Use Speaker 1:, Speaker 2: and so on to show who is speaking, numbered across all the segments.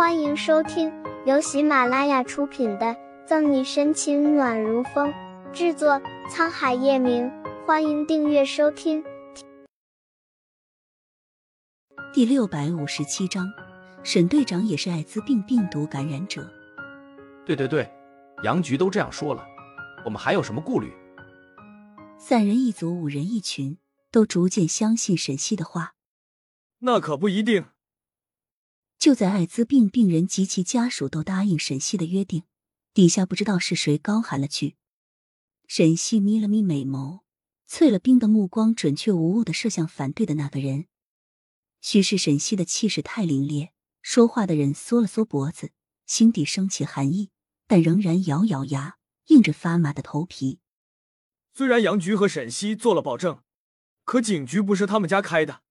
Speaker 1: 欢迎收听由喜马拉雅出品的《赠你深情暖如风》，制作沧海夜明。欢迎订阅收听。
Speaker 2: 第六百五十七章，沈队长也是艾滋病病毒感染者。
Speaker 3: 对对对，杨局都这样说了，我们还有什么顾虑？
Speaker 2: 三人一组，五人一群，都逐渐相信沈西的话。
Speaker 4: 那可不一定。
Speaker 2: 就在艾滋病病人及其家属都答应沈西的约定，底下不知道是谁高喊了句：“沈西眯了眯美眸，淬了冰的目光准确无误的射向反对的那个人。许是沈西的气势太凛冽，说话的人缩了缩脖子，心底升起寒意，但仍然咬咬牙，硬着发麻的头皮。
Speaker 4: 虽然杨局和沈西做了保证，可警局不是他们家开的，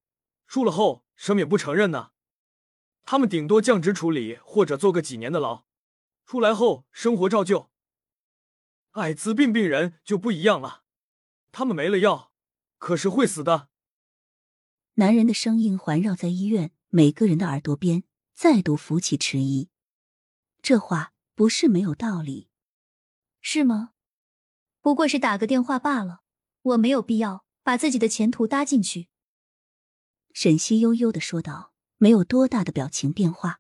Speaker 4: 输了后什么也不承认呢。他们顶多降职处理，或者坐个几年的牢，出来后生活照旧。艾滋病病人就不一样了，他们没了药，可是会死的。
Speaker 2: 男人的声音环绕在医院每个人的耳朵边，再度浮起迟疑。这话不是没有道理，
Speaker 5: 是吗？不过是打个电话罢了，我没有必要把自己的前途搭进去。
Speaker 2: 沈西悠悠的说道。没有多大的表情变化，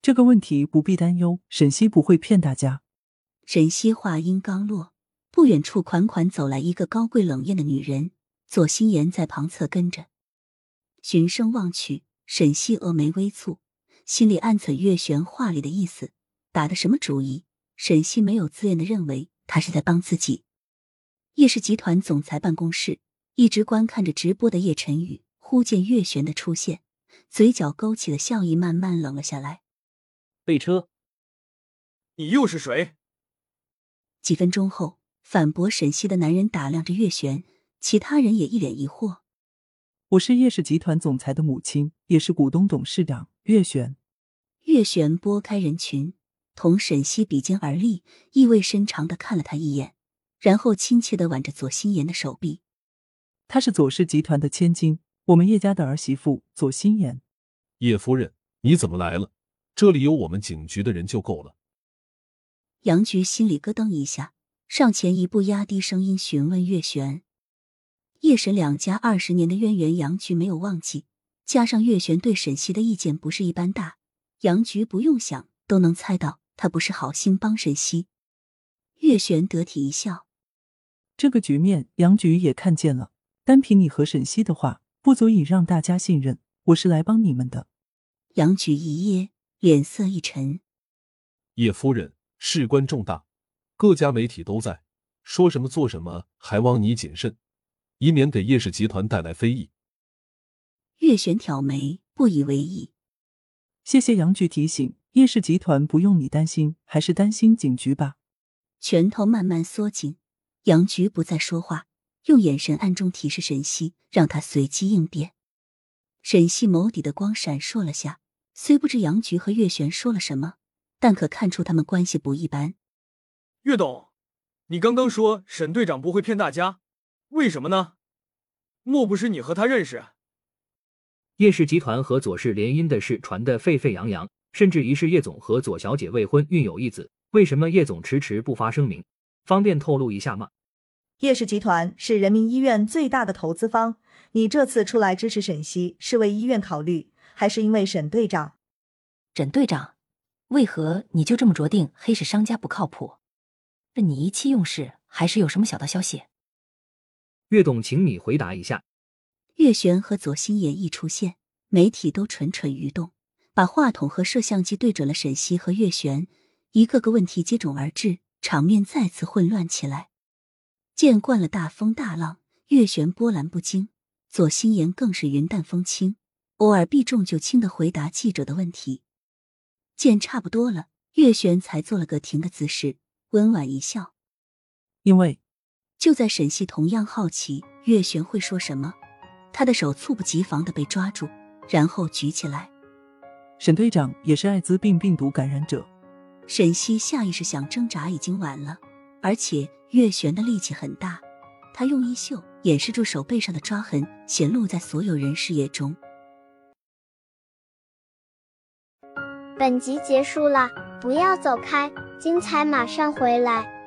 Speaker 6: 这个问题不必担忧，沈西不会骗大家。
Speaker 2: 沈西话音刚落，不远处款款走来一个高贵冷艳的女人，左心言在旁侧跟着。循声望去，沈西峨眉微蹙，心里暗忖月玄话里的意思，打的什么主意？沈西没有自愿的认为他是在帮自己。叶氏集团总裁办公室，一直观看着直播的叶晨宇，忽见月玄的出现。嘴角勾起的笑意慢慢冷了下来。
Speaker 7: 备车。
Speaker 4: 你又是谁？
Speaker 2: 几分钟后，反驳沈西的男人打量着月璇，其他人也一脸疑惑。
Speaker 6: 我是叶氏集团总裁的母亲，也是股东董事长月璇。
Speaker 2: 月璇拨开人群，同沈西比肩而立，意味深长的看了他一眼，然后亲切的挽着左心言的手臂。
Speaker 6: 她是左氏集团的千金。我们叶家的儿媳妇左心言，
Speaker 8: 叶夫人，你怎么来了？这里有我们警局的人就够了。
Speaker 2: 杨局心里咯噔一下，上前一步，压低声音询问月璇。叶沈两家二十年的渊源，杨局没有忘记。加上月璇对沈西的意见不是一般大，杨局不用想都能猜到他不是好心帮沈西。月璇得体一笑，
Speaker 6: 这个局面杨局也看见了。单凭你和沈西的话。不足以让大家信任，我是来帮你们的。
Speaker 2: 杨举一噎，脸色一沉。
Speaker 8: 叶夫人，事关重大，各家媒体都在，说什么做什么，还望你谨慎，以免给叶氏集团带来非议。
Speaker 2: 月璇挑眉，不以为意。
Speaker 6: 谢谢杨局提醒，叶氏集团不用你担心，还是担心警局吧。
Speaker 2: 拳头慢慢缩紧，杨局不再说话。用眼神暗中提示沈西，让他随机应变。沈西眸底的光闪烁了下，虽不知杨菊和月璇说了什么，但可看出他们关系不一般。
Speaker 4: 岳董，你刚刚说沈队长不会骗大家，为什么呢？莫不是你和他认识？
Speaker 7: 叶氏集团和左氏联姻的事传得沸沸扬扬，甚至疑是叶总和左小姐未婚，孕有一子。为什么叶总迟迟不发声明？方便透露一下吗？
Speaker 9: 叶氏集团是人民医院最大的投资方，你这次出来支持沈西，是为医院考虑，还是因为沈队长？
Speaker 10: 沈队长，为何你就这么着定黑市商家不靠谱？是你意气用事，还是有什么小道消息？
Speaker 7: 岳董，请你回答一下。
Speaker 2: 岳璇和左心言一出现，媒体都蠢蠢欲动，把话筒和摄像机对准了沈西和岳璇，一个个问题接踵而至，场面再次混乱起来。见惯了大风大浪，月璇波澜不惊；左心言更是云淡风轻，偶尔避重就轻的回答记者的问题。见差不多了，月璇才做了个停的姿势，温婉一笑。
Speaker 6: 因为
Speaker 2: 就在沈西同样好奇月璇会说什么，他的手猝不及防的被抓住，然后举起来。
Speaker 6: 沈队长也是艾滋病病毒感染者。
Speaker 2: 沈西下意识想挣扎，已经晚了。而且月璇的力气很大，他用衣袖掩饰住手背上的抓痕，显露在所有人视野中。
Speaker 1: 本集结束了，不要走开，精彩马上回来。